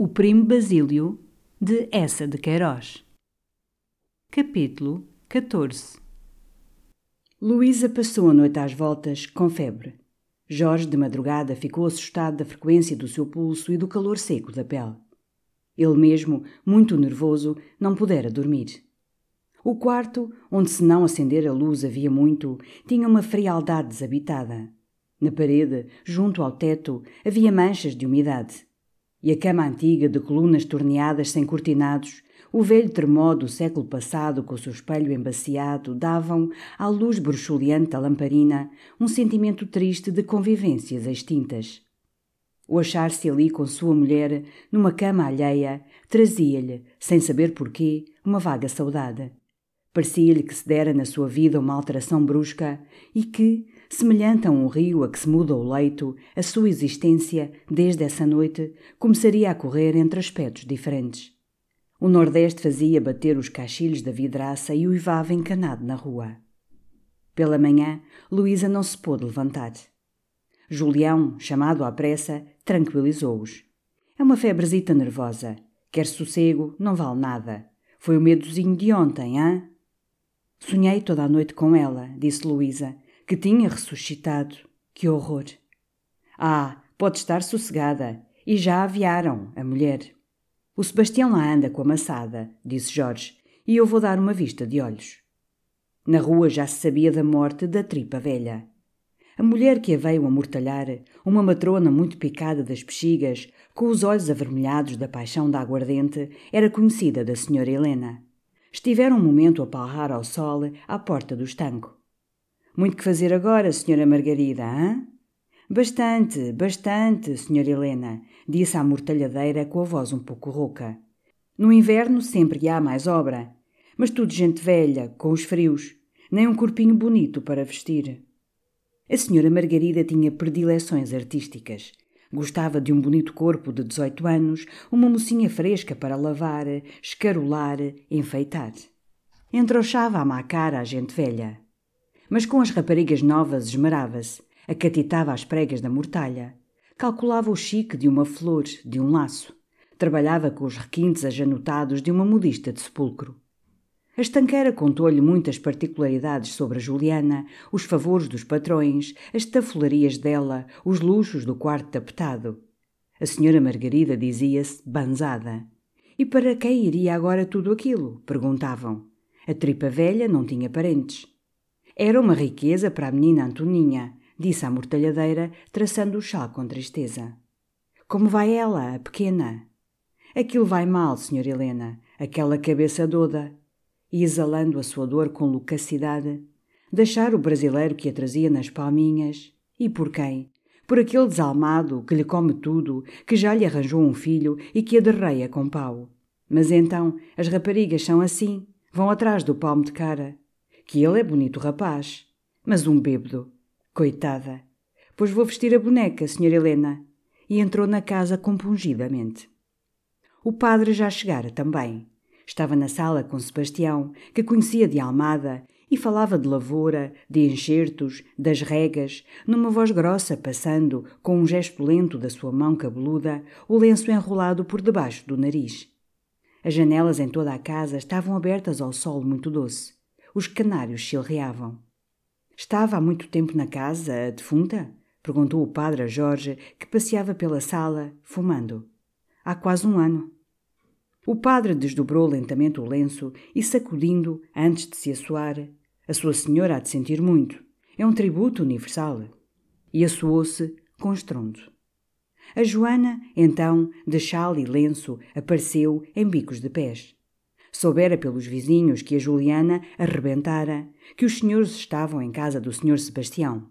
O Primo Basílio, de Essa de Queiroz. Capítulo 14 Luísa passou a noite às voltas, com febre. Jorge, de madrugada, ficou assustado da frequência do seu pulso e do calor seco da pele. Ele mesmo, muito nervoso, não pudera dormir. O quarto, onde se não acender a luz havia muito, tinha uma frialdade desabitada. Na parede, junto ao teto, havia manchas de umidade e a cama antiga de colunas torneadas sem cortinados, o velho termó do século passado com o seu espelho embaciado davam, à luz bruxuleante da lamparina, um sentimento triste de convivências extintas. O achar-se ali com sua mulher, numa cama alheia, trazia-lhe, sem saber porquê, uma vaga saudade. Parecia-lhe que se dera na sua vida uma alteração brusca e que, Semelhante a um rio a que se muda o leito, a sua existência, desde essa noite, começaria a correr entre aspectos diferentes. O Nordeste fazia bater os caixilhos da vidraça e uivava encanado na rua. Pela manhã, Luísa não se pôde levantar. Julião, chamado à pressa, tranquilizou-os. É uma febrezita nervosa. Quer sossego, não vale nada. Foi o medozinho de ontem, hã? Sonhei toda a noite com ela, disse Luísa, que tinha ressuscitado. Que horror! Ah, pode estar sossegada. E já aviaram, a mulher. O Sebastião lá anda com a maçada, disse Jorge, e eu vou dar uma vista de olhos. Na rua já se sabia da morte da tripa velha. A mulher que a veio amortalhar, uma matrona muito picada das bexigas, com os olhos avermelhados da paixão da aguardente, era conhecida da senhora Helena. Estiveram um momento a palrar ao sol à porta do estanco. Muito que fazer agora, senhora Margarida, hã? Bastante, bastante, senhora Helena, disse a mortalhadeira com a voz um pouco rouca. No inverno sempre há mais obra, mas tudo gente velha, com os frios, nem um corpinho bonito para vestir. A senhora Margarida tinha predileções artísticas. Gostava de um bonito corpo de 18 anos, uma mocinha fresca para lavar, escarolar, enfeitar. Entrochava a má cara a gente velha. Mas com as raparigas novas esmerava-se, acatitava as pregas da mortalha, calculava o chique de uma flor, de um laço, trabalhava com os requintes ajanotados de uma modista de sepulcro. A estanqueira contou-lhe muitas particularidades sobre a Juliana, os favores dos patrões, as tafolarias dela, os luxos do quarto tapetado. A senhora Margarida dizia-se banzada. E para quem iria agora tudo aquilo? perguntavam. A tripa velha não tinha parentes. Era uma riqueza para a menina Antoninha, disse a mortalhadeira, traçando o chá com tristeza. Como vai ela, a pequena? Aquilo vai mal, senhora Helena, aquela cabeça doda. E exalando a sua dor com loquacidade, deixar o brasileiro que a trazia nas palminhas. E por quem? Por aquele desalmado que lhe come tudo, que já lhe arranjou um filho e que a derreia com pau. Mas então, as raparigas são assim, vão atrás do palmo de cara que ele é bonito rapaz, mas um bêbado. Coitada. Pois vou vestir a boneca, senhora Helena. E entrou na casa compungidamente. O padre já chegara também. Estava na sala com Sebastião, que conhecia de Almada, e falava de lavoura, de enxertos, das regas, numa voz grossa, passando, com um gesto lento da sua mão cabeluda, o lenço enrolado por debaixo do nariz. As janelas em toda a casa estavam abertas ao sol muito doce. Os canários chilreavam. Estava há muito tempo na casa, a defunta? Perguntou o padre a Jorge, que passeava pela sala, fumando. Há quase um ano. O padre desdobrou lentamente o lenço e, sacudindo, antes de se assoar, a sua senhora há de sentir muito. É um tributo universal. E assoou-se com estrondo. A Joana, então, de chale e lenço, apareceu em bicos de pés. Soubera pelos vizinhos que a Juliana arrebentara, que os senhores estavam em casa do senhor Sebastião.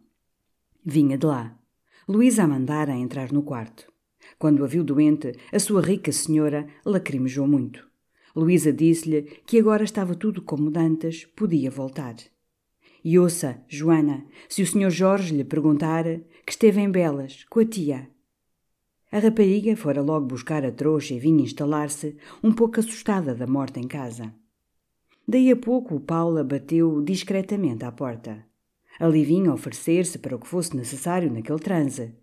Vinha de lá. Luísa a mandara entrar no quarto. Quando a viu doente, a sua rica senhora lacrimejou muito. Luísa disse-lhe que agora estava tudo como dantes, podia voltar. E ouça, Joana, se o senhor Jorge lhe perguntar, que esteve em Belas, com a tia. A rapariga fora logo buscar a trouxa e vinha instalar-se, um pouco assustada da morte em casa. Daí a pouco o Paula bateu discretamente à porta. Ali vinha oferecer-se para o que fosse necessário naquele transe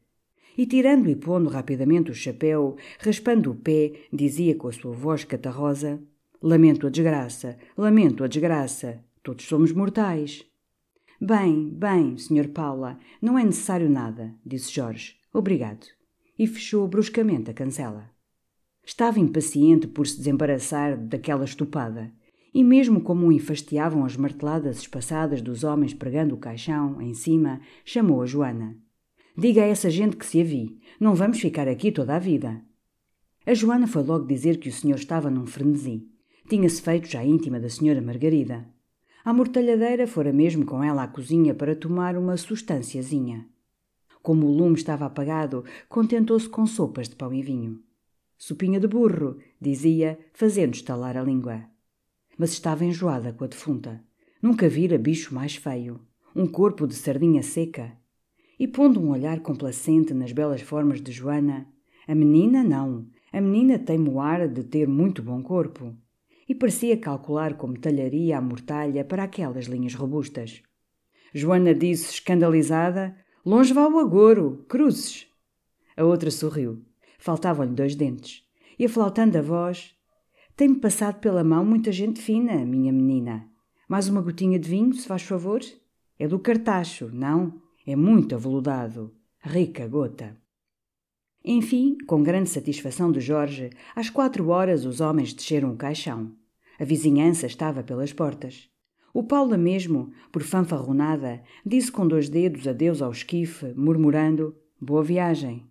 e, tirando e pondo rapidamente o chapéu, raspando o pé, dizia com a sua voz catarrosa: Lamento a desgraça, lamento a desgraça, todos somos mortais. Bem, bem, Sr. Paula, não é necessário nada, disse Jorge. Obrigado. E fechou bruscamente a cancela. Estava impaciente por se desembaraçar daquela estupada, e mesmo como o enfastiavam as marteladas espaçadas dos homens pregando o caixão em cima, chamou a Joana. Diga a essa gente que se avi. Não vamos ficar aqui toda a vida. A Joana foi logo dizer que o senhor estava num frenesi. Tinha-se feito já íntima da senhora Margarida. A mortalhadeira fora mesmo com ela à cozinha para tomar uma substânciazinha. Como o lume estava apagado, contentou-se com sopas de pão e vinho. Sopinha de burro, dizia, fazendo estalar a língua. Mas estava enjoada com a defunta. Nunca vira bicho mais feio. Um corpo de sardinha seca, e pondo um olhar complacente nas belas formas de Joana, a menina não, a menina tem o ar de ter muito bom corpo, e parecia calcular como talharia a mortalha para aquelas linhas robustas. Joana disse, escandalizada, longe vá o agouro, cruzes. A outra sorriu. Faltavam-lhe dois dentes. E aflautando a voz, tem-me passado pela mão muita gente fina, minha menina. Mais uma gotinha de vinho, se faz favor? É do cartacho, não? É muito aveludado. Rica gota. Enfim, com grande satisfação de Jorge, às quatro horas os homens desceram o caixão. A vizinhança estava pelas portas. O Paula mesmo, por fanfarronada, disse com dois dedos adeus ao esquife, murmurando Boa viagem.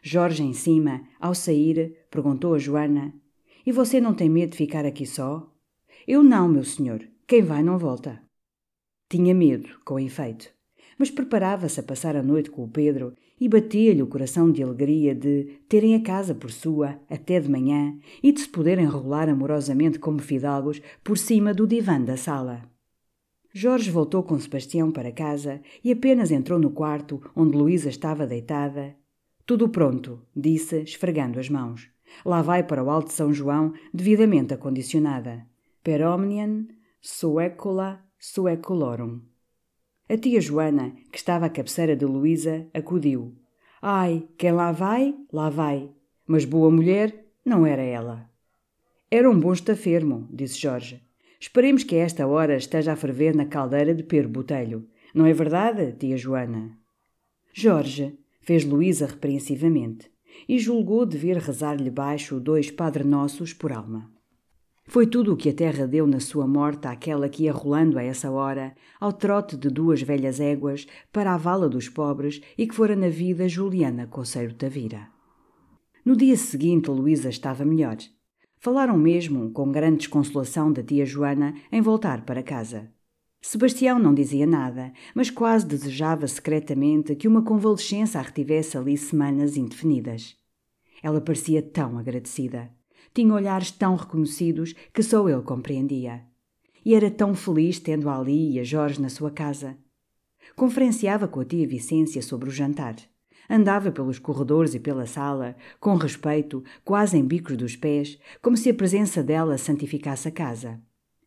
Jorge em cima, ao sair, perguntou a Joana E você não tem medo de ficar aqui só? Eu não, meu senhor. Quem vai não volta. Tinha medo, com efeito mas preparava-se a passar a noite com o Pedro e batia-lhe o coração de alegria de terem a casa por sua até de manhã e de se poderem rolar amorosamente como fidalgos por cima do divã da sala. Jorge voltou com Sebastião para casa e apenas entrou no quarto onde Luísa estava deitada. Tudo pronto, disse, esfregando as mãos. Lá vai para o Alto São João, devidamente acondicionada. Per omnium suecula sueculorum. A tia Joana, que estava à cabeceira de Luísa, acudiu. Ai, quem lá vai, lá vai. Mas boa mulher não era ela. Era um bom estafermo, disse Jorge. Esperemos que a esta hora esteja a ferver na caldeira de Pedro Botelho. Não é verdade, tia Joana? Jorge, fez Luísa repreensivamente, e julgou dever rezar-lhe baixo dois Padre Nossos por alma. Foi tudo o que a terra deu na sua morte àquela que ia rolando a essa hora, ao trote de duas velhas éguas, para a vala dos pobres e que fora na vida Juliana Conceiro Tavira. No dia seguinte, Luísa estava melhor. Falaram mesmo, com grande desconsolação da tia Joana, em voltar para casa. Sebastião não dizia nada, mas quase desejava secretamente que uma convalescença a retivesse ali semanas indefinidas. Ela parecia tão agradecida. Tinha olhares tão reconhecidos que só ele compreendia. E era tão feliz tendo a Ali e a Jorge na sua casa. Conferenciava com a tia Vicência sobre o jantar. Andava pelos corredores e pela sala, com respeito, quase em bicos dos pés, como se a presença dela santificasse a casa.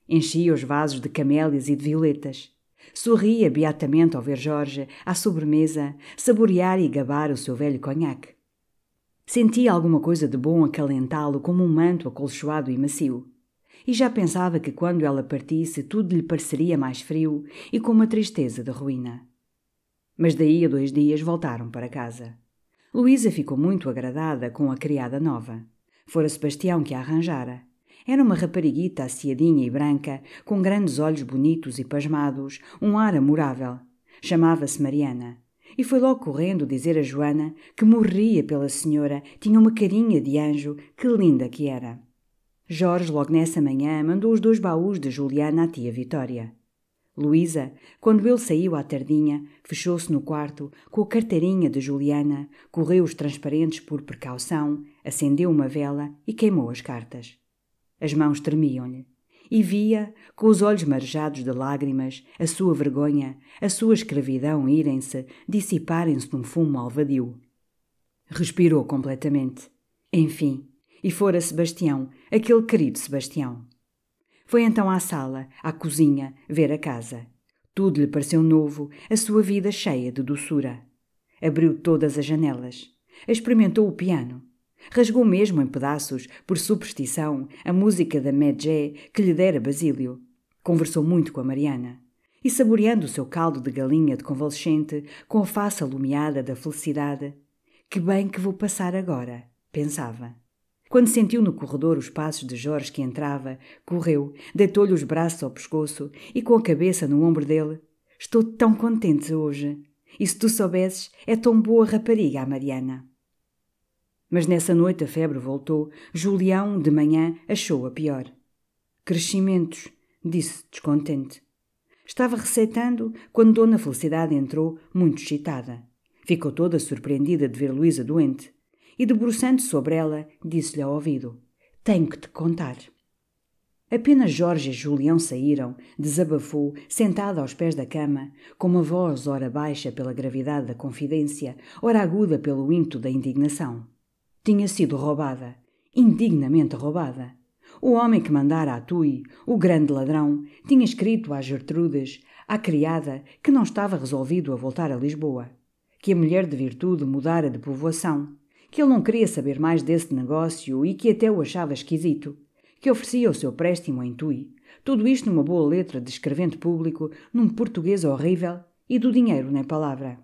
Enchia os vasos de camélias e de violetas. Sorria beatamente ao ver Jorge, à sobremesa, saborear e gabar o seu velho conhaque. Sentia alguma coisa de bom acalentá-lo como um manto acolchoado e macio. E já pensava que quando ela partisse tudo lhe pareceria mais frio e com uma tristeza de ruína. Mas daí a dois dias voltaram para casa. Luísa ficou muito agradada com a criada nova. Fora Sebastião que a arranjara. Era uma rapariguita aciadinha e branca, com grandes olhos bonitos e pasmados, um ar amorável. Chamava-se Mariana. E foi logo correndo dizer a Joana que morria pela senhora, tinha uma carinha de anjo, que linda que era. Jorge, logo nessa manhã, mandou os dois baús de Juliana à tia Vitória. Luísa, quando ele saiu à tardinha, fechou-se no quarto com a carteirinha de Juliana, correu os transparentes por precaução, acendeu uma vela e queimou as cartas. As mãos tremiam-lhe. E via, com os olhos marejados de lágrimas, a sua vergonha, a sua escravidão irem-se, dissiparem-se num fumo alvadio. Respirou completamente. Enfim, e fora Sebastião, aquele querido Sebastião. Foi então à sala, à cozinha, ver a casa. Tudo lhe pareceu novo, a sua vida cheia de doçura. Abriu todas as janelas. Experimentou o piano. Rasgou mesmo em pedaços, por superstição, a música da Medjé que lhe dera Basílio. Conversou muito com a Mariana. E saboreando o seu caldo de galinha de convalescente, com a face alumiada da felicidade, que bem que vou passar agora, pensava. Quando sentiu no corredor os passos de Jorge que entrava, correu, deitou-lhe os braços ao pescoço e com a cabeça no ombro dele. Estou tão contente hoje. E se tu soubesses, é tão boa rapariga a Mariana. Mas nessa noite a febre voltou. Julião, de manhã, achou-a pior. Crescimentos, disse descontente. Estava receitando quando Dona Felicidade entrou, muito excitada. Ficou toda surpreendida de ver Luísa doente e, debruçando-se sobre ela, disse-lhe ao ouvido: Tenho que te contar. Apenas Jorge e Julião saíram, desabafou, sentada aos pés da cama, com uma voz ora baixa pela gravidade da confidência, ora aguda pelo ímpeto da indignação. Tinha sido roubada, indignamente roubada. O homem que mandara a Tui, o grande ladrão, tinha escrito às Gertrudes, à criada, que não estava resolvido a voltar a Lisboa, que a mulher de virtude mudara de povoação, que ele não queria saber mais desse negócio e que até o achava esquisito, que oferecia o seu préstimo em Tui, tudo isto numa boa letra de escrevente público, num português horrível e do dinheiro nem palavra.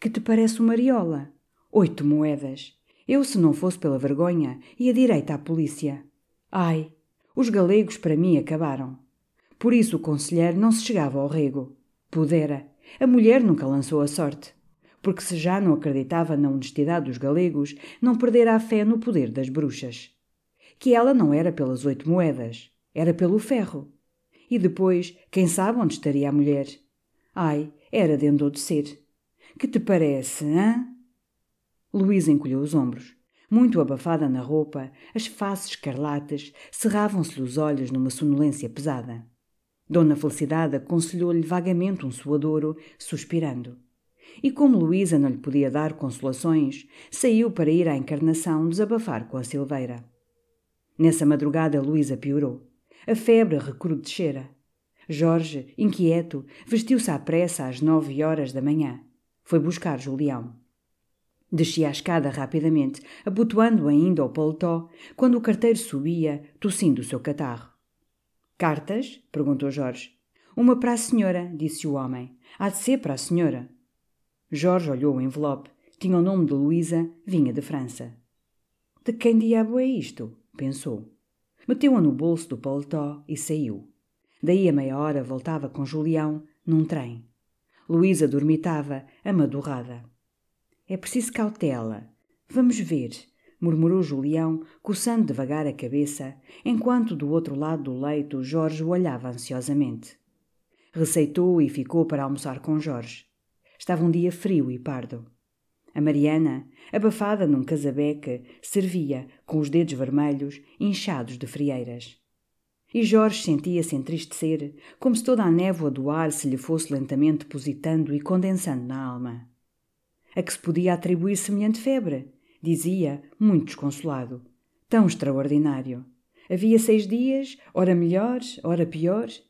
Que te parece uma mariola? Oito moedas. Eu, se não fosse pela vergonha, ia direito à polícia. Ai, os galegos para mim acabaram. Por isso o conselheiro não se chegava ao rego. Pudera. A mulher nunca lançou a sorte porque se já não acreditava na honestidade dos galegos, não perdera a fé no poder das bruxas. Que ela não era pelas oito moedas, era pelo ferro. E depois, quem sabe onde estaria a mulher? Ai, era de endodecer. Que te parece, hã? Luísa encolheu os ombros. Muito abafada na roupa, as faces escarlates cerravam-se-lhe os olhos numa sonolência pesada. Dona Felicidade aconselhou-lhe vagamente um suadouro, suspirando. E como Luísa não lhe podia dar consolações, saiu para ir à encarnação desabafar com a Silveira. Nessa madrugada Luísa piorou. A febre recrudescera. Jorge, inquieto, vestiu-se à pressa às nove horas da manhã. Foi buscar Julião. Descia a escada rapidamente, abotoando ainda o paletó, quando o carteiro subia, tossindo o seu catarro. Cartas? perguntou Jorge. Uma para a senhora, disse o homem. Há de ser para a senhora. Jorge olhou o envelope. Tinha o nome de Luísa, vinha de França. De quem diabo é isto? pensou. Meteu-a no bolso do paletó e saiu. Daí a meia hora voltava com Julião, num trem. Luísa dormitava, amadurrada. É preciso cautela. Vamos ver, murmurou Julião, coçando devagar a cabeça, enquanto do outro lado do leito Jorge o olhava ansiosamente. Receitou e ficou para almoçar com Jorge. Estava um dia frio e pardo. A Mariana, abafada num casabeque, servia, com os dedos vermelhos, inchados de frieiras. E Jorge sentia-se entristecer, como se toda a névoa do ar se lhe fosse lentamente depositando e condensando na alma. A que se podia atribuir semelhante febre? Dizia, muito desconsolado. Tão extraordinário. Havia seis dias, ora melhores, ora piores,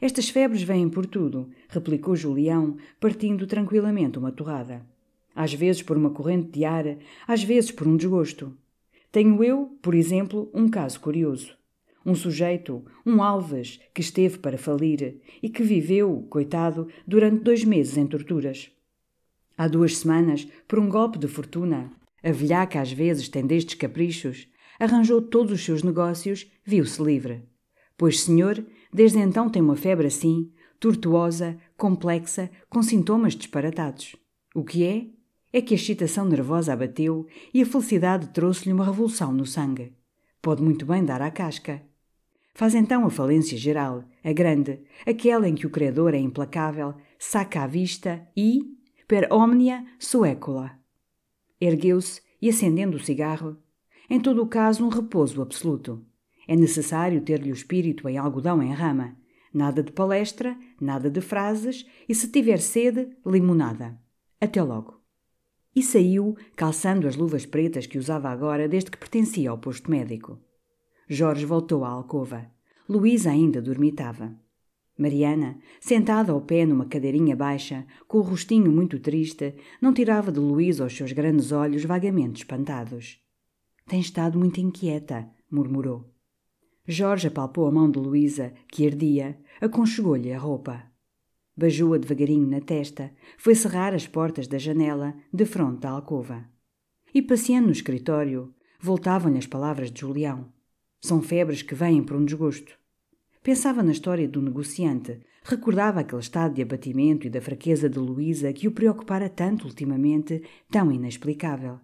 estas febres vêm por tudo, replicou Julião, partindo tranquilamente uma torrada. Às vezes por uma corrente de ar, às vezes por um desgosto. Tenho eu, por exemplo, um caso curioso. Um sujeito, um Alves, que esteve para falir e que viveu, coitado, durante dois meses em torturas. Há duas semanas, por um golpe de fortuna, a velhaca às vezes tem destes caprichos, Arranjou todos os seus negócios, viu-se livre. Pois, senhor, desde então tem uma febre assim, tortuosa, complexa, com sintomas disparatados. O que é? É que a excitação nervosa abateu e a felicidade trouxe-lhe uma revolução no sangue. Pode muito bem dar à casca. Faz então a falência geral, a grande, aquela em que o credor é implacável, saca à vista e, per omnia suecula. Ergueu-se e, acendendo o cigarro, em todo o caso um repouso absoluto. É necessário ter-lhe o espírito em algodão em rama. Nada de palestra, nada de frases e, se tiver sede, limonada. Até logo. E saiu, calçando as luvas pretas que usava agora desde que pertencia ao posto médico. Jorge voltou à alcova. Luísa ainda dormitava. Mariana, sentada ao pé numa cadeirinha baixa, com o rostinho muito triste, não tirava de Luísa os seus grandes olhos vagamente espantados. Tem estado muito inquieta, murmurou. Jorge apalpou a mão de Luísa, que ardia, aconchegou-lhe a roupa. Beijou-a devagarinho na testa, foi cerrar as portas da janela, de fronte à alcova. E passeando no escritório, voltavam-lhe as palavras de Julião. São febres que vêm por um desgosto. Pensava na história do negociante, recordava aquele estado de abatimento e da fraqueza de Luísa que o preocupara tanto ultimamente, tão inexplicável.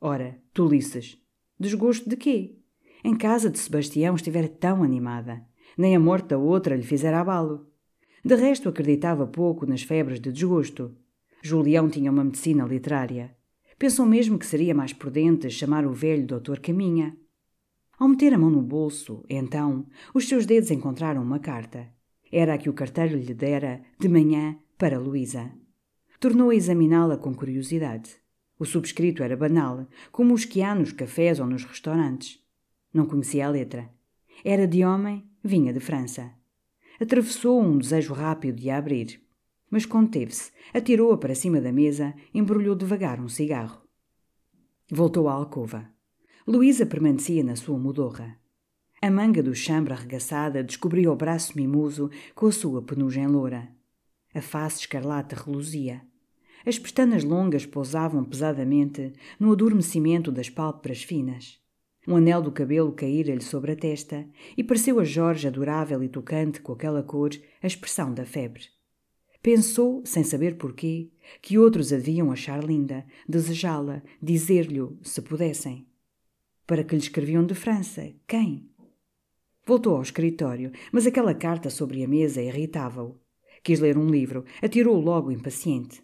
Ora, tolices. Desgosto de quê? Em casa de Sebastião estivera tão animada. Nem a morte da outra lhe fizera abalo. De resto, acreditava pouco nas febres de desgosto. Julião tinha uma medicina literária. Pensou mesmo que seria mais prudente chamar o velho doutor Caminha. Ao meter a mão no bolso, então, os seus dedos encontraram uma carta. Era a que o carteiro lhe dera, de manhã, para Luísa. Tornou a examiná-la com curiosidade. O subscrito era banal, como os que há nos cafés ou nos restaurantes. Não conhecia a letra. Era de homem, vinha de França. Atravessou um desejo rápido de a abrir. Mas conteve-se, atirou-a para cima da mesa, embrulhou devagar um cigarro. Voltou à alcova. Luísa permanecia na sua mudorra. A manga do chambre arregaçada descobria o braço mimoso com a sua penugem loura. A face escarlate reluzia. As pestanas longas pousavam pesadamente no adormecimento das pálpebras finas. Um anel do cabelo caíra-lhe sobre a testa e pareceu a Jorge adorável e tocante com aquela cor a expressão da febre. Pensou, sem saber porquê, que outros a deviam achar linda, desejá-la, dizer-lhe, se pudessem. Para que lhe escreviam de França? Quem? Voltou ao escritório, mas aquela carta sobre a mesa irritava-o. Quis ler um livro, atirou-o logo impaciente.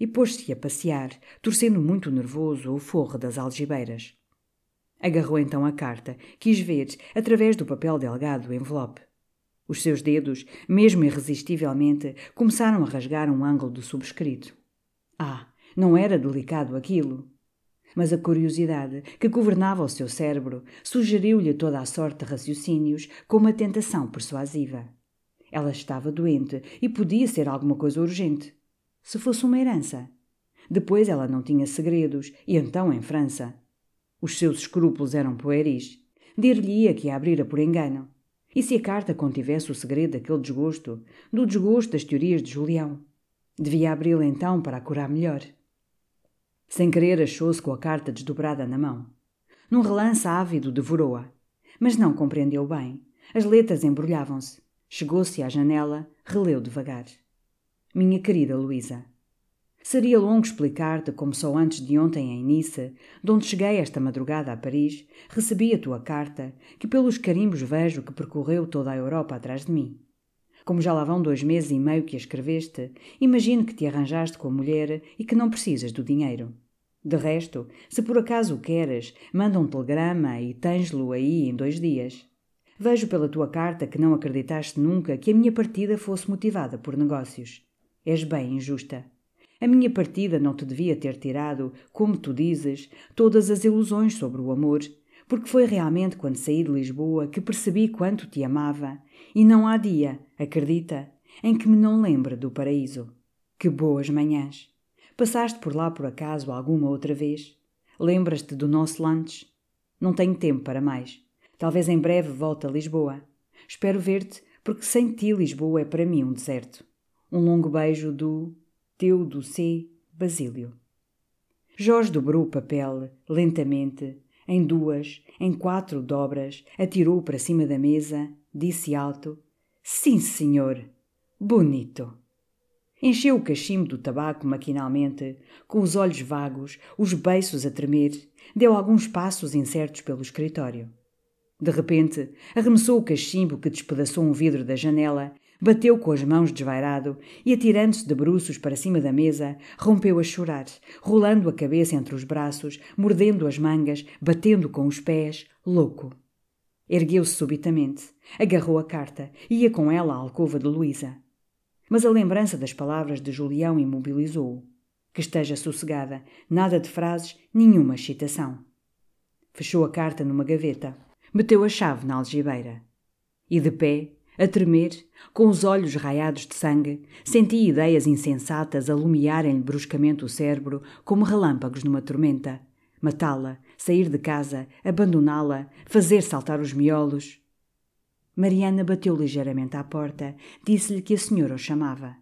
E pôs-se a passear, torcendo muito nervoso o forro das algibeiras. Agarrou então a carta, quis ver, através do papel delgado do envelope. Os seus dedos, mesmo irresistivelmente, começaram a rasgar um ângulo do subscrito. Ah, não era delicado aquilo mas a curiosidade que governava o seu cérebro sugeriu-lhe toda a sorte de raciocínios com uma tentação persuasiva. Ela estava doente e podia ser alguma coisa urgente. Se fosse uma herança. Depois ela não tinha segredos, e então em França. Os seus escrúpulos eram pueris. Dir-lhe-ia que a abrira por engano. E se a carta contivesse o segredo daquele desgosto, do desgosto das teorias de Julião? Devia abri-la então para a curar melhor. Sem querer, achou-se com a carta desdobrada na mão. Num relance ávido, devorou-a. Mas não compreendeu bem. As letras embrulhavam-se. Chegou-se à janela, releu devagar. Minha querida Luísa, Seria longo explicar-te como só antes de ontem em Nice, de onde cheguei esta madrugada a Paris, recebi a tua carta, que pelos carimbos vejo que percorreu toda a Europa atrás de mim. Como já lá vão dois meses e meio que a escreveste, imagino que te arranjaste com a mulher e que não precisas do dinheiro. De resto, se por acaso o queres, manda um telegrama e tens-lo aí em dois dias. Vejo pela tua carta que não acreditaste nunca que a minha partida fosse motivada por negócios. És bem injusta. A minha partida não te devia ter tirado, como tu dizes, todas as ilusões sobre o amor, porque foi realmente quando saí de Lisboa que percebi quanto te amava, e não há dia, acredita, em que me não lembre do paraíso. Que boas manhãs! Passaste por lá por acaso alguma outra vez? Lembras-te do nosso lunch? Não tenho tempo para mais. Talvez em breve volte a Lisboa. Espero ver-te, porque sem ti Lisboa é para mim um deserto. Um longo beijo do teu do C. Basílio. Jorge dobrou o papel, lentamente, Em duas, em quatro dobras, atirou para cima da mesa, disse alto: Sim, senhor. Bonito. Encheu o cachimbo do tabaco maquinalmente, com os olhos vagos, os beiços a tremer, deu alguns passos incertos pelo escritório. De repente, arremessou o cachimbo que despedaçou um vidro da janela, bateu com as mãos desvairado e, atirando-se de bruços para cima da mesa, rompeu a chorar, rolando a cabeça entre os braços, mordendo as mangas, batendo com os pés, louco. Ergueu-se subitamente, agarrou a carta e ia com ela à alcova de Luísa. Mas a lembrança das palavras de Julião imobilizou-o. Que esteja sossegada, nada de frases, nenhuma excitação. Fechou a carta numa gaveta Meteu a chave na algibeira. E de pé, a tremer, com os olhos raiados de sangue, sentia ideias insensatas alumiarem-lhe bruscamente o cérebro como relâmpagos numa tormenta. Matá-la, sair de casa, abandoná-la, fazer saltar os miolos. Mariana bateu ligeiramente à porta, disse-lhe que a senhora o chamava.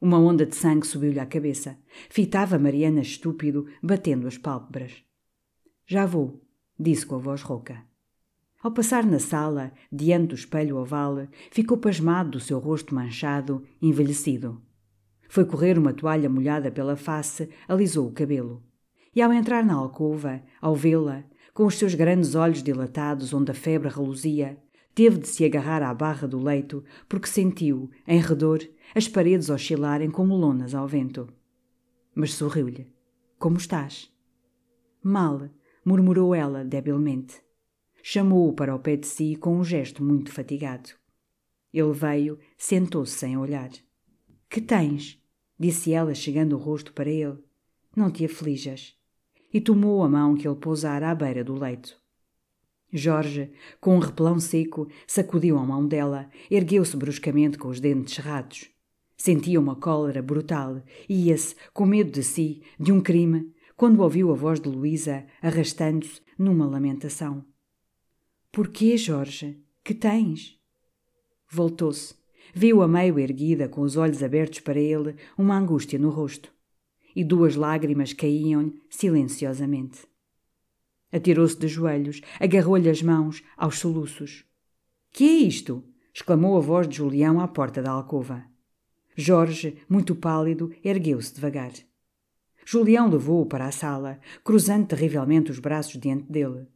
Uma onda de sangue subiu-lhe à cabeça. Fitava Mariana estúpido, batendo as pálpebras. Já vou, disse com a voz rouca. Ao passar na sala, diante do espelho oval, ficou pasmado do seu rosto manchado, envelhecido. Foi correr uma toalha molhada pela face, alisou o cabelo. E ao entrar na alcova, ao vê-la, com os seus grandes olhos dilatados onde a febre reluzia, teve de se agarrar à barra do leito porque sentiu, em redor, as paredes oscilarem como lonas ao vento. Mas sorriu-lhe. Como estás? Mal, murmurou ela debilmente. Chamou-o para o pé de si com um gesto muito fatigado. Ele veio, sentou-se sem olhar. Que tens? disse ela, chegando o rosto para ele. Não te aflijas. E tomou a mão que ele pousara à beira do leito. Jorge, com um repelão seco, sacudiu a mão dela, ergueu-se bruscamente com os dentes cerrados. Sentia uma cólera brutal e ia-se, com medo de si, de um crime, quando ouviu a voz de Luísa arrastando-se numa lamentação. Porquê, Jorge? Que tens? Voltou-se. Viu-a meio erguida, com os olhos abertos para ele, uma angústia no rosto. E duas lágrimas caíam-lhe silenciosamente. Atirou-se de joelhos, agarrou-lhe as mãos, aos soluços. Que é isto? exclamou a voz de Julião à porta da alcova. Jorge, muito pálido, ergueu-se devagar. Julião levou-o para a sala, cruzando terrivelmente os braços diante dele.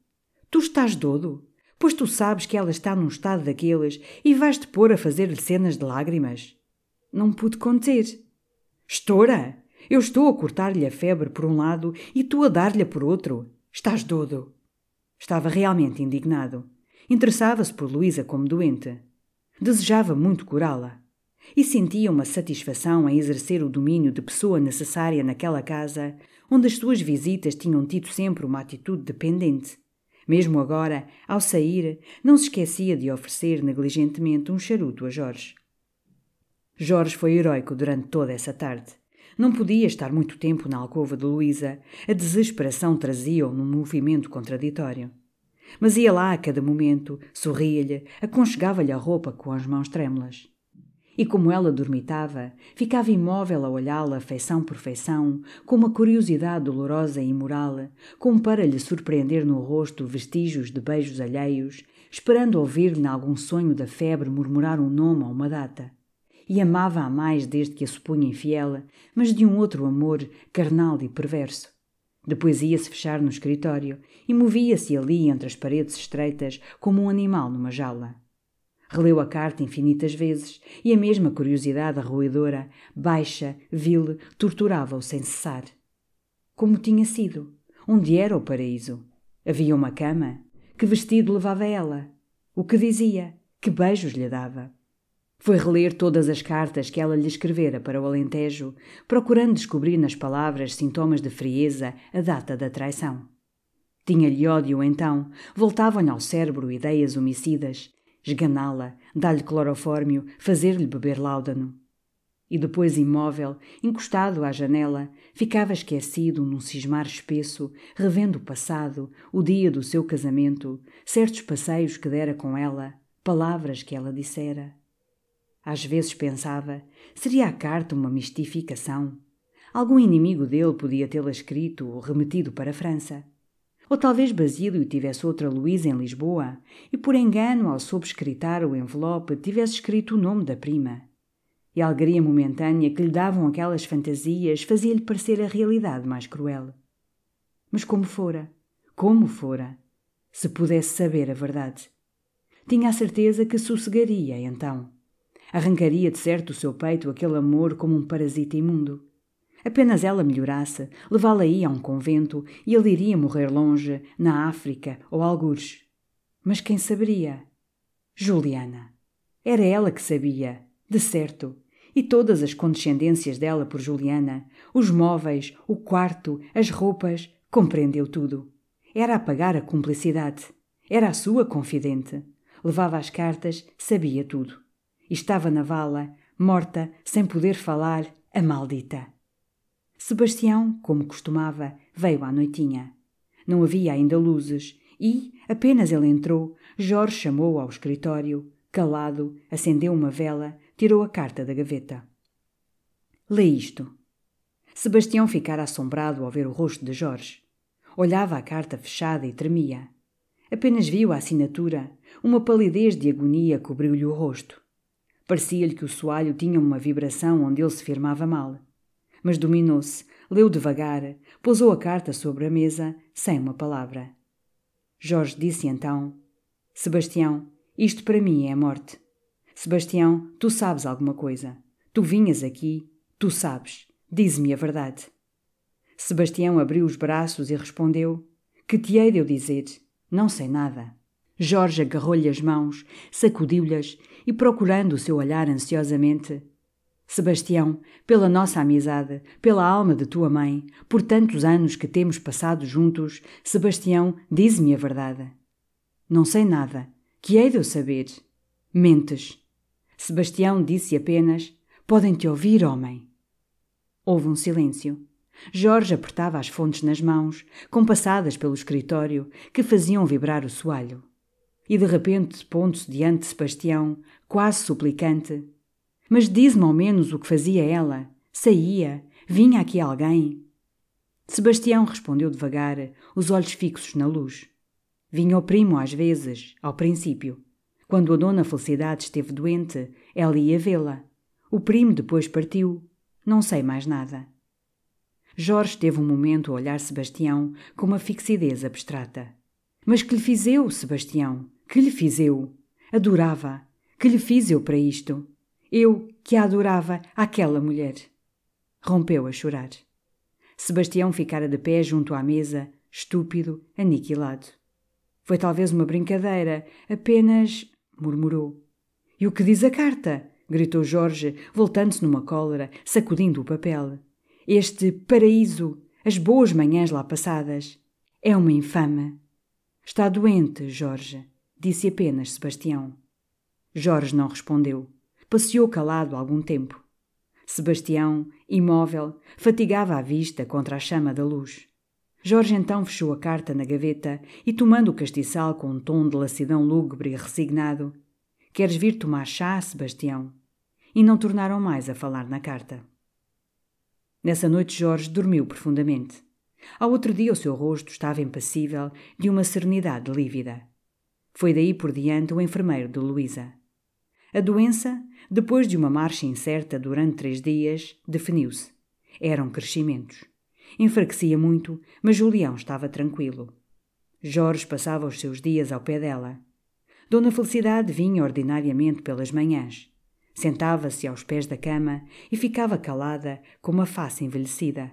Tu estás dodo? Pois tu sabes que ela está num estado daqueles e vais-te pôr a fazer-lhe cenas de lágrimas. Não pude conter. Estoura! Eu estou a cortar-lhe a febre por um lado e tu a dar-lhe por outro. Estás dodo. Estava realmente indignado. Interessava-se por Luísa como doente. Desejava muito curá-la. E sentia uma satisfação em exercer o domínio de pessoa necessária naquela casa, onde as suas visitas tinham tido sempre uma atitude dependente. Mesmo agora, ao sair, não se esquecia de oferecer negligentemente um charuto a Jorge. Jorge foi heróico durante toda essa tarde. Não podia estar muito tempo na alcova de Luísa. A desesperação trazia-o num movimento contraditório. Mas ia lá a cada momento, sorria-lhe, aconchegava-lhe a roupa com as mãos trêmulas. E como ela dormitava, ficava imóvel a olhá-la feição por feição, com uma curiosidade dolorosa e imoral, como para lhe surpreender no rosto vestígios de beijos alheios, esperando ouvir-lhe algum sonho da febre murmurar um nome ou uma data. E amava-a mais desde que a supunha infiel, mas de um outro amor, carnal e perverso. Depois ia-se fechar no escritório e movia-se ali entre as paredes estreitas como um animal numa jaula. Releu a carta infinitas vezes e a mesma curiosidade arruidora, baixa, vil, torturava-o sem cessar. Como tinha sido? Onde era o paraíso? Havia uma cama? Que vestido levava ela? O que dizia? Que beijos lhe dava? Foi reler todas as cartas que ela lhe escrevera para o Alentejo, procurando descobrir nas palavras sintomas de frieza a data da traição. Tinha-lhe ódio então, voltavam-lhe ao cérebro ideias homicidas, esganá-la, dar-lhe clorofórmio, fazer-lhe beber láudano. E depois, imóvel, encostado à janela, ficava esquecido num cismar espesso, revendo o passado, o dia do seu casamento, certos passeios que dera com ela, palavras que ela dissera. Às vezes pensava, seria a carta uma mistificação? Algum inimigo dele podia tê-la escrito ou remetido para a França. Ou talvez Basílio tivesse outra Luísa em Lisboa e, por engano, ao subscritar o envelope, tivesse escrito o nome da prima. E a alegria momentânea que lhe davam aquelas fantasias fazia-lhe parecer a realidade mais cruel. Mas como fora? Como fora? Se pudesse saber a verdade. Tinha a certeza que sossegaria, então. Arrancaria de certo do seu peito aquele amor como um parasita imundo. Apenas ela melhorasse, levá-la-ia a um convento e ele iria morrer longe, na África ou algures. Mas quem saberia? Juliana. Era ela que sabia, de certo. E todas as condescendências dela por Juliana, os móveis, o quarto, as roupas, compreendeu tudo. Era a pagar a cumplicidade. Era a sua confidente. Levava as cartas, sabia tudo. Estava na vala, morta, sem poder falar, a maldita. Sebastião, como costumava, veio à noitinha. Não havia ainda luzes e, apenas ele entrou, Jorge chamou-o ao escritório, calado, acendeu uma vela, tirou a carta da gaveta. Lê isto. Sebastião ficara assombrado ao ver o rosto de Jorge. Olhava a carta fechada e tremia. Apenas viu a assinatura, uma palidez de agonia cobriu-lhe o rosto. Parecia-lhe que o soalho tinha uma vibração onde ele se firmava mal mas dominou-se, leu devagar, pousou a carta sobre a mesa, sem uma palavra. Jorge disse então: Sebastião, isto para mim é a morte. Sebastião, tu sabes alguma coisa. Tu vinhas aqui, tu sabes. Dize-me a verdade. Sebastião abriu os braços e respondeu: Que te hei de eu dizer? Não sei nada. Jorge agarrou-lhe as mãos, sacudiu-lhas e, procurando o seu olhar ansiosamente, Sebastião, pela nossa amizade, pela alma de tua mãe, por tantos anos que temos passado juntos, Sebastião, dize-me a verdade. Não sei nada. Que hei de eu saber? Mentes. Sebastião disse apenas: Podem te ouvir, homem. Houve um silêncio. Jorge apertava as fontes nas mãos, compassadas pelo escritório, que faziam vibrar o soalho. E de repente, pondo-se diante de Sebastião, quase suplicante, mas diz-me ao menos o que fazia ela. Saía? Vinha aqui alguém? Sebastião respondeu devagar, os olhos fixos na luz. Vinha o primo às vezes, ao princípio. Quando a dona Felicidade esteve doente, ela ia vê-la. O primo depois partiu. Não sei mais nada. Jorge teve um momento a olhar Sebastião com uma fixidez abstrata. Mas que lhe fiz eu, Sebastião? Que lhe fiz eu? Adorava. Que lhe fiz eu para isto? Eu, que adorava, aquela mulher. Rompeu a chorar. Sebastião ficara de pé junto à mesa, estúpido, aniquilado. Foi talvez uma brincadeira, apenas. murmurou. E o que diz a carta? gritou Jorge, voltando-se numa cólera, sacudindo o papel. Este paraíso, as boas manhãs lá passadas. É uma infame. Está doente, Jorge, disse apenas Sebastião. Jorge não respondeu. Passeou calado algum tempo. Sebastião, imóvel, fatigava a vista contra a chama da luz. Jorge então fechou a carta na gaveta e, tomando o castiçal com um tom de lassidão lúgubre e resignado, Queres vir tomar chá, Sebastião? E não tornaram mais a falar na carta. Nessa noite Jorge dormiu profundamente. Ao outro dia o seu rosto estava impassível, de uma serenidade lívida. Foi daí por diante o enfermeiro de Luísa. A doença, depois de uma marcha incerta durante três dias, definiu-se. Eram crescimentos. Enfraquecia muito, mas Julião estava tranquilo. Jorge passava os seus dias ao pé dela. Dona Felicidade vinha ordinariamente pelas manhãs. Sentava-se aos pés da cama e ficava calada, com uma face envelhecida.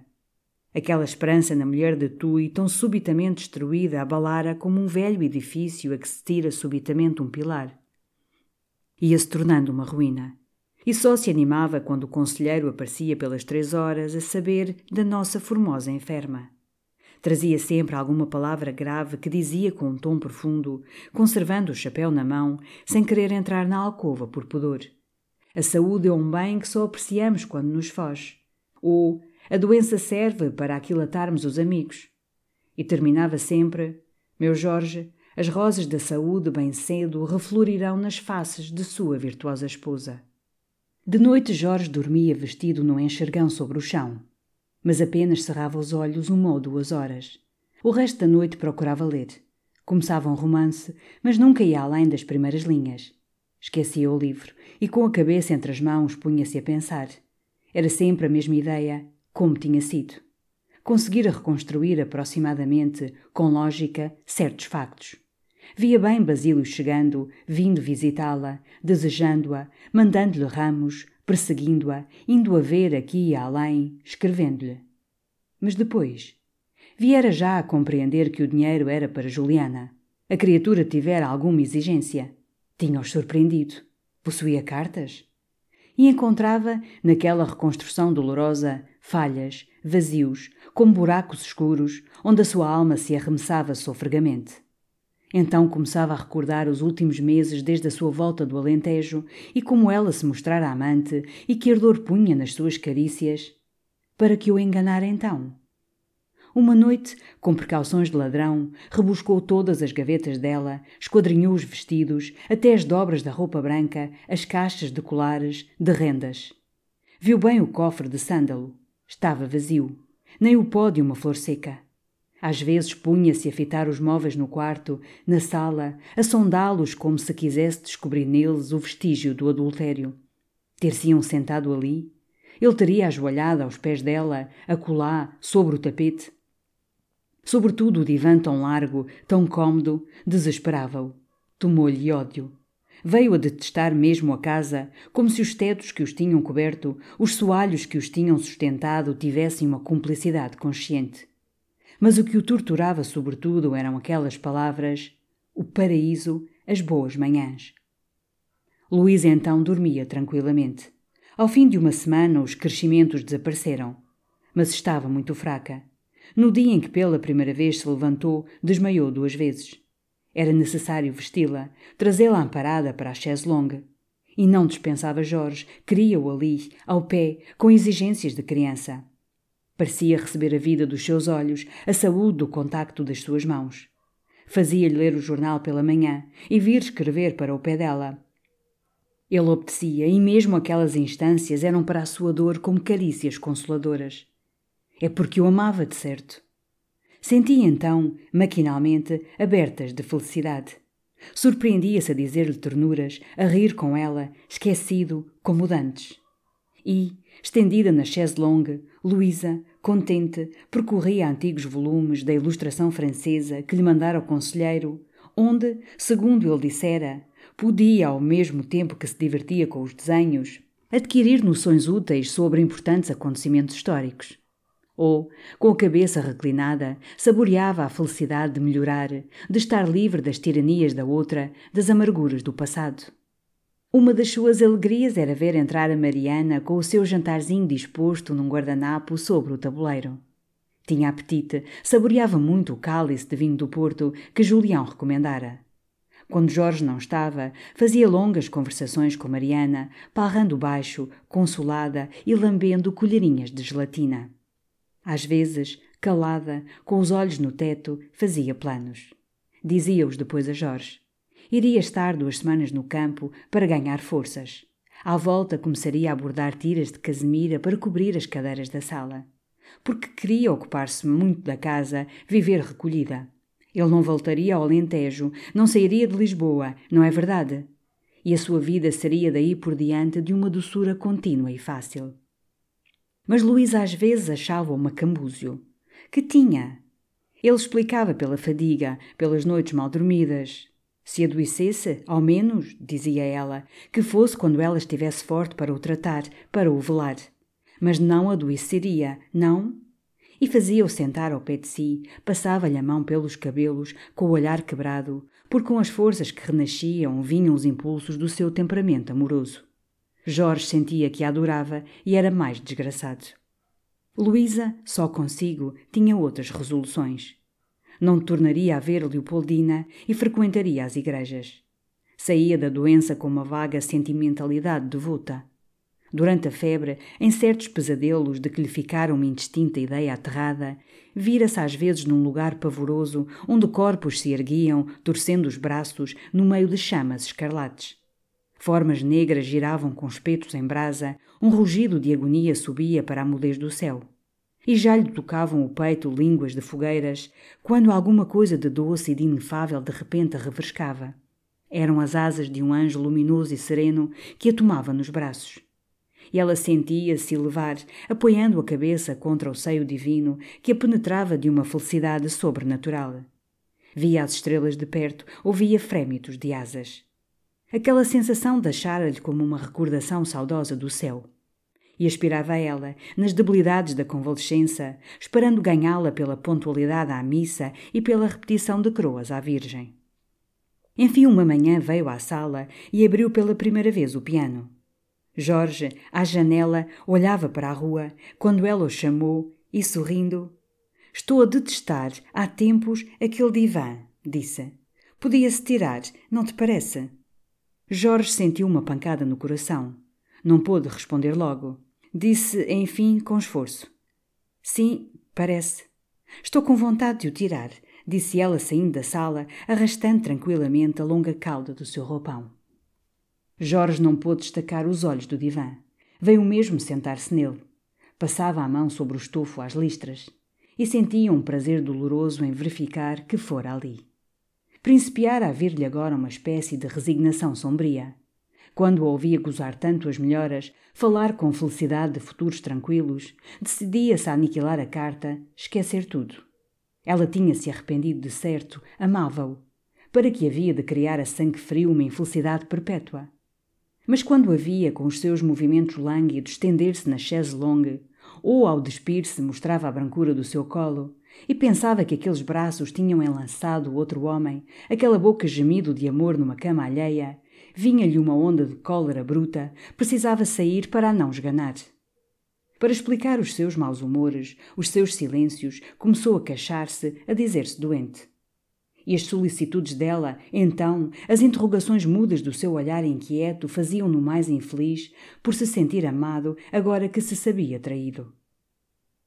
Aquela esperança na mulher de Tui, tão subitamente destruída, abalara como um velho edifício a que se tira subitamente um pilar ia-se tornando uma ruína. E só se animava quando o conselheiro aparecia pelas três horas a saber da nossa formosa enferma. Trazia sempre alguma palavra grave que dizia com um tom profundo, conservando o chapéu na mão, sem querer entrar na alcova por pudor. A saúde é um bem que só apreciamos quando nos foge. Ou a doença serve para aquilatarmos os amigos. E terminava sempre: Meu Jorge, as rosas da saúde, bem cedo, reflorirão nas faces de sua virtuosa esposa. De noite, Jorge dormia vestido num enxergão sobre o chão, mas apenas cerrava os olhos uma ou duas horas. O resto da noite procurava ler. Começava um romance, mas nunca ia além das primeiras linhas. Esquecia o livro e, com a cabeça entre as mãos, punha-se a pensar. Era sempre a mesma ideia, como tinha sido. Conseguira reconstruir aproximadamente, com lógica, certos factos. Via bem Basílio chegando, vindo visitá-la, desejando-a, mandando-lhe ramos, perseguindo-a, indo a ver aqui e além, escrevendo-lhe. Mas depois, viera já a compreender que o dinheiro era para Juliana. A criatura tivera alguma exigência. Tinha-os surpreendido. Possuía cartas? E encontrava, naquela reconstrução dolorosa, falhas, vazios, como buracos escuros, onde a sua alma se arremessava sofregamente. Então começava a recordar os últimos meses desde a sua volta do Alentejo e como ela se mostrara amante e que ardor punha nas suas carícias. Para que o enganara então? Uma noite, com precauções de ladrão, rebuscou todas as gavetas dela, esquadrinhou os vestidos, até as dobras da roupa branca, as caixas de colares, de rendas. Viu bem o cofre de sândalo. Estava vazio. Nem o pó de uma flor seca. Às vezes punha-se a fitar os móveis no quarto, na sala, a sondá-los como se quisesse descobrir neles o vestígio do adultério. Ter-se-iam sentado ali? Ele teria ajoelhado aos pés dela, acolá, sobre o tapete? Sobretudo o divã tão largo, tão cômodo, desesperava-o. Tomou-lhe ódio. Veio a detestar mesmo a casa, como se os tetos que os tinham coberto, os soalhos que os tinham sustentado, tivessem uma cumplicidade consciente. Mas o que o torturava sobretudo eram aquelas palavras: o paraíso, as boas manhãs. Luísa então dormia tranquilamente. Ao fim de uma semana, os crescimentos desapareceram. Mas estava muito fraca. No dia em que pela primeira vez se levantou, desmaiou duas vezes. Era necessário vesti-la, trazê-la amparada para a chaise longue. E não dispensava Jorge, queria-o ali, ao pé, com exigências de criança. Parecia receber a vida dos seus olhos, a saúde do contacto das suas mãos. Fazia-lhe ler o jornal pela manhã e vir escrever para o pé dela. Ele obedecia e mesmo aquelas instâncias eram para a sua dor como carícias consoladoras. É porque o amava de certo. Sentia então, maquinalmente, abertas de felicidade. Surpreendia-se a dizer-lhe ternuras, a rir com ela, esquecido, como dantes. E, estendida na chaise longue, Luísa, contente, percorria antigos volumes da ilustração francesa que lhe mandara o conselheiro, onde, segundo ele dissera, podia, ao mesmo tempo que se divertia com os desenhos, adquirir noções úteis sobre importantes acontecimentos históricos. Ou, com a cabeça reclinada, saboreava a felicidade de melhorar, de estar livre das tiranias da outra, das amarguras do passado. Uma das suas alegrias era ver entrar a Mariana com o seu jantarzinho disposto num guardanapo sobre o tabuleiro. Tinha apetite, saboreava muito o cálice de vinho do Porto que Julião recomendara. Quando Jorge não estava, fazia longas conversações com Mariana, palrando baixo, consolada e lambendo colherinhas de gelatina. Às vezes, calada, com os olhos no teto, fazia planos. Dizia-os depois a Jorge. Iria estar duas semanas no campo para ganhar forças. À volta começaria a bordar tiras de casemira para cobrir as cadeiras da sala. Porque queria ocupar-se muito da casa, viver recolhida. Ele não voltaria ao Alentejo, não sairia de Lisboa, não é verdade? E a sua vida seria daí por diante de uma doçura contínua e fácil. Mas Luísa às vezes achava-o macambúzio. Que tinha? Ele explicava pela fadiga, pelas noites mal dormidas, se adoecesse, ao menos, dizia ela, que fosse quando ela estivesse forte para o tratar, para o velar. Mas não adoeceria, não? E fazia-o sentar ao pé de si, passava-lhe a mão pelos cabelos, com o olhar quebrado, porque com as forças que renasciam vinham os impulsos do seu temperamento amoroso. Jorge sentia que a adorava e era mais desgraçado. Luísa, só consigo, tinha outras resoluções. Não tornaria a ver Leopoldina e frequentaria as igrejas. Saía da doença com uma vaga sentimentalidade devota. Durante a febre, em certos pesadelos de que lhe ficara uma indistinta ideia aterrada, vira-se às vezes num lugar pavoroso onde corpos se erguiam, torcendo os braços, no meio de chamas escarlates. Formas negras giravam com espetos em brasa, um rugido de agonia subia para a mudez do céu. E já lhe tocavam o peito línguas de fogueiras, quando alguma coisa de doce e de inefável de repente a refrescava. Eram as asas de um anjo luminoso e sereno que a tomava nos braços. E ela sentia-se levar, apoiando a cabeça contra o seio divino que a penetrava de uma felicidade sobrenatural. Via as estrelas de perto, ouvia frémitos de asas. Aquela sensação deixara-lhe como uma recordação saudosa do céu e aspirava a ela, nas debilidades da convalescença, esperando ganhá-la pela pontualidade à missa e pela repetição de croas à Virgem. Enfim, uma manhã veio à sala e abriu pela primeira vez o piano. Jorge, à janela, olhava para a rua quando ela o chamou e, sorrindo, Estou a detestar há tempos aquele divã, disse. Podia-se tirar, não te parece? Jorge sentiu uma pancada no coração. Não pôde responder logo. Disse, enfim, com esforço: Sim, parece. Estou com vontade de o tirar, disse ela saindo da sala, arrastando tranquilamente a longa cauda do seu roupão. Jorge não pôde destacar os olhos do divã. Veio mesmo sentar-se nele. Passava a mão sobre o estofo às listras e sentia um prazer doloroso em verificar que fora ali. Principiara a vir-lhe agora uma espécie de resignação sombria. Quando ouvia gozar tanto as melhoras, falar com felicidade de futuros tranquilos, decidia-se a aniquilar a carta, esquecer tudo. Ela tinha-se arrependido de certo, amava-o. Para que havia de criar a sangue frio uma infelicidade perpétua? Mas quando a via com os seus movimentos lânguidos estender-se na chaise longue, ou ao despir-se mostrava a brancura do seu colo, e pensava que aqueles braços tinham enlaçado outro homem, aquela boca gemido de amor numa cama alheia, Vinha-lhe uma onda de cólera bruta, precisava sair para a não esganar. Para explicar os seus maus humores, os seus silêncios, começou a queixar-se, a dizer-se doente. E as solicitudes dela, então, as interrogações mudas do seu olhar inquieto faziam-no mais infeliz por se sentir amado agora que se sabia traído.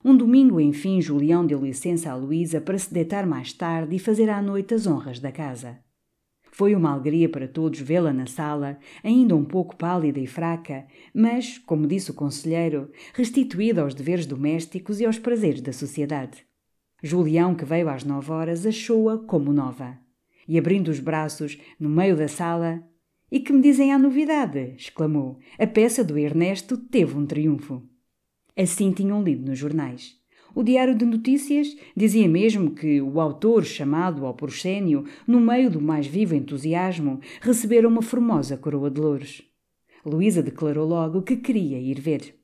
Um domingo, enfim, Julião deu licença a Luísa para se deitar mais tarde e fazer à noite as honras da casa. Foi uma alegria para todos vê-la na sala, ainda um pouco pálida e fraca, mas, como disse o conselheiro, restituída aos deveres domésticos e aos prazeres da sociedade. Julião, que veio às nove horas, achou-a como nova. E abrindo os braços, no meio da sala, E que me dizem a novidade? exclamou. A peça do Ernesto teve um triunfo. Assim tinham lido nos jornais. O Diário de Notícias dizia mesmo que o autor, chamado ao proscênio, no meio do mais vivo entusiasmo, recebera uma formosa coroa de louros. Luísa declarou logo que queria ir ver.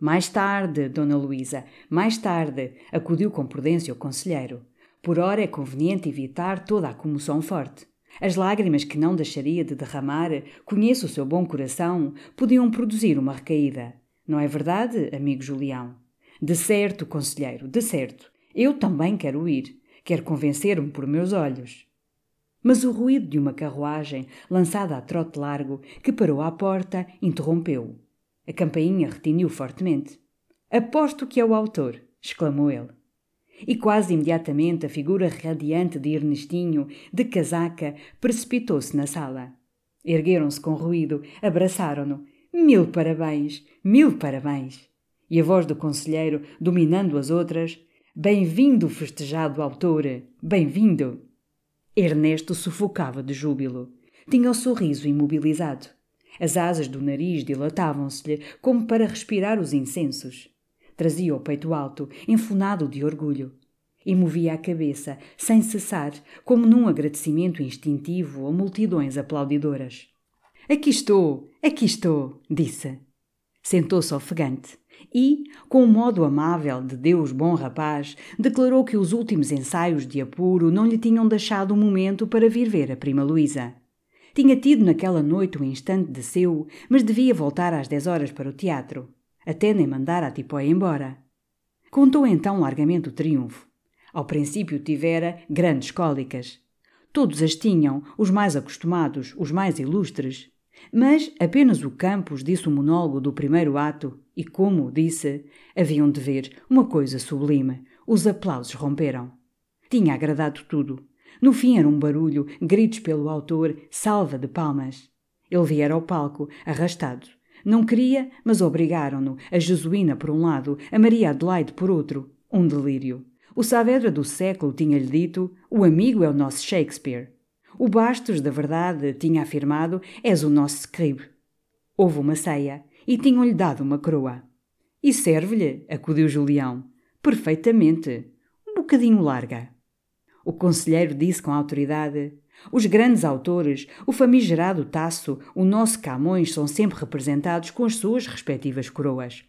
Mais tarde, Dona Luísa, mais tarde, acudiu com prudência o conselheiro. Por ora é conveniente evitar toda a comoção forte. As lágrimas que não deixaria de derramar, conheço o seu bom coração, podiam produzir uma recaída. Não é verdade, amigo Julião? De certo, conselheiro, de certo. Eu também quero ir. Quero convencer-me por meus olhos. Mas o ruído de uma carruagem, lançada a trote largo, que parou à porta, interrompeu. A campainha retiniu fortemente. Aposto que é o autor, exclamou ele. E quase imediatamente a figura radiante de Ernestinho, de casaca, precipitou-se na sala. Ergueram-se com ruído, abraçaram-no. Mil parabéns, mil parabéns! E a voz do conselheiro, dominando as outras: Bem-vindo, festejado autor! Bem-vindo! Ernesto sufocava de júbilo. Tinha o sorriso imobilizado. As asas do nariz dilatavam-se-lhe como para respirar os incensos. Trazia o peito alto, enfunado de orgulho. E movia a cabeça, sem cessar, como num agradecimento instintivo a multidões aplaudidoras. Aqui estou, aqui estou, disse. Sentou-se ofegante e, com um modo amável de Deus bom rapaz, declarou que os últimos ensaios de apuro não lhe tinham deixado um momento para vir ver a prima Luísa. Tinha tido naquela noite um instante de seu, mas devia voltar às dez horas para o teatro. Até nem mandar a tipóia embora. Contou então largamente o triunfo. Ao princípio tivera grandes cólicas. Todos as tinham, os mais acostumados, os mais ilustres. Mas apenas o Campos disse o monólogo do primeiro ato e, como disse, haviam de ver uma coisa sublime. Os aplausos romperam. Tinha agradado tudo. No fim era um barulho, gritos pelo autor, salva de palmas. Ele viera ao palco, arrastado. Não queria, mas obrigaram-no. A Jesuína por um lado, a Maria Adelaide por outro. Um delírio. O Saavedra do século tinha-lhe dito: o amigo é o nosso Shakespeare. O Bastos, da verdade, tinha afirmado: és o nosso scribe. Houve uma ceia e tinham-lhe dado uma coroa. E serve-lhe, acudiu Julião. Perfeitamente. Um bocadinho larga. O conselheiro disse com autoridade: Os grandes autores, o famigerado Tasso, o nosso Camões, são sempre representados com as suas respectivas coroas.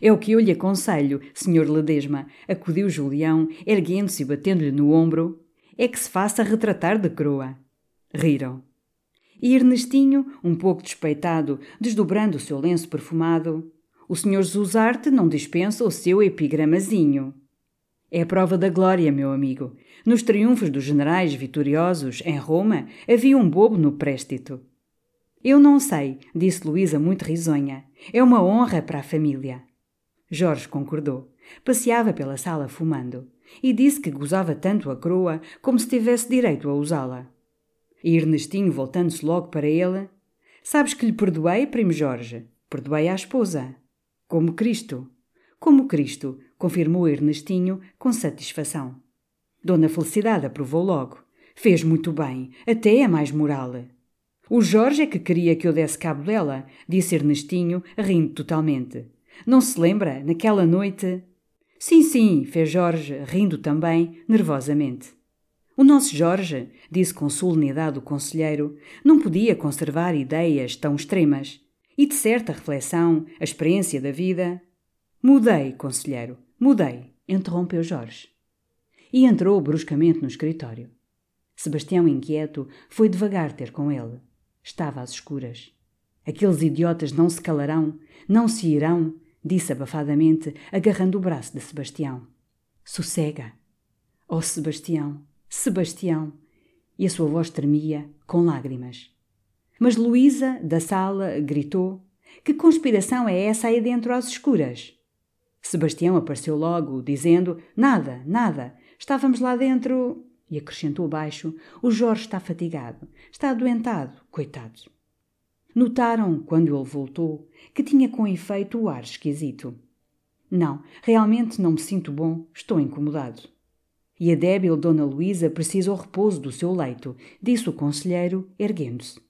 É o que eu lhe aconselho, senhor Ledesma, acudiu Julião, erguendo-se e batendo-lhe no ombro, é que se faça retratar de coroa. Riram. E Ernestinho, um pouco despeitado, desdobrando o seu lenço perfumado, o senhor Zuzarte não dispensa o seu epigramazinho. É a prova da glória, meu amigo. Nos triunfos dos generais vitoriosos em Roma havia um bobo no préstito. Eu não sei, disse Luísa muito risonha. É uma honra para a família. Jorge concordou. Passeava pela sala fumando e disse que gozava tanto a coroa como se tivesse direito a usá-la. E Ernestinho, voltando-se logo para ele, Sabes que lhe perdoei, primo Jorge? Perdoei à esposa. Como Cristo. Como Cristo, confirmou Ernestinho com satisfação. Dona Felicidade aprovou logo. Fez muito bem, até é mais moral. O Jorge é que queria que eu desse cabo dela, disse Ernestinho, rindo totalmente. Não se lembra, naquela noite? Sim, sim, fez Jorge, rindo também, nervosamente. O nosso Jorge, disse com solenidade o conselheiro, não podia conservar ideias tão extremas. E de certa reflexão, a experiência da vida. Mudei, conselheiro, mudei, interrompeu Jorge. E entrou bruscamente no escritório. Sebastião, inquieto, foi devagar ter com ele. Estava às escuras. Aqueles idiotas não se calarão, não se irão, disse abafadamente, agarrando o braço de Sebastião. Sossega. Oh, Sebastião, Sebastião. E a sua voz tremia, com lágrimas. Mas Luísa, da sala, gritou: Que conspiração é essa aí dentro às escuras? Sebastião apareceu logo, dizendo: Nada, nada. Estávamos lá dentro. E acrescentou baixo: O Jorge está fatigado, está adoentado, coitado. Notaram, quando ele voltou, que tinha com efeito o ar esquisito. Não, realmente não me sinto bom, estou incomodado. E a débil Dona Luísa precisa o repouso do seu leito, disse o conselheiro, erguendo-se.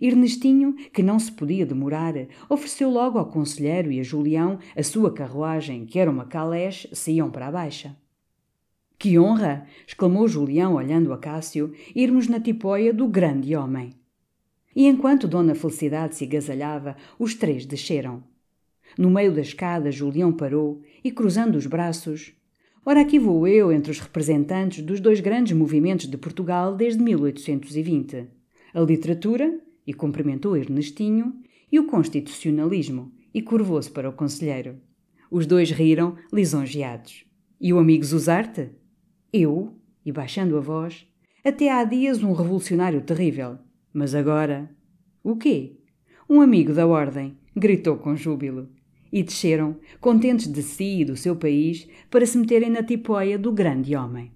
Ernestinho, que não se podia demorar, ofereceu logo ao conselheiro e a Julião a sua carruagem, que era uma caleche, se iam para a baixa. Que honra! exclamou Julião, olhando a Cássio, irmos na tipóia do grande homem. E enquanto Dona Felicidade se agasalhava, os três desceram. No meio da escada, Julião parou e, cruzando os braços, Ora, aqui vou eu entre os representantes dos dois grandes movimentos de Portugal desde 1820: a literatura, e cumprimentou Ernestinho, e o constitucionalismo, e curvou-se para o conselheiro. Os dois riram, lisonjeados. E o amigo Zuzarte? Eu, e baixando a voz, até há dias um revolucionário terrível. Mas agora. O quê? Um amigo da ordem, gritou com júbilo. E desceram, contentes de si e do seu país, para se meterem na tipóia do grande homem.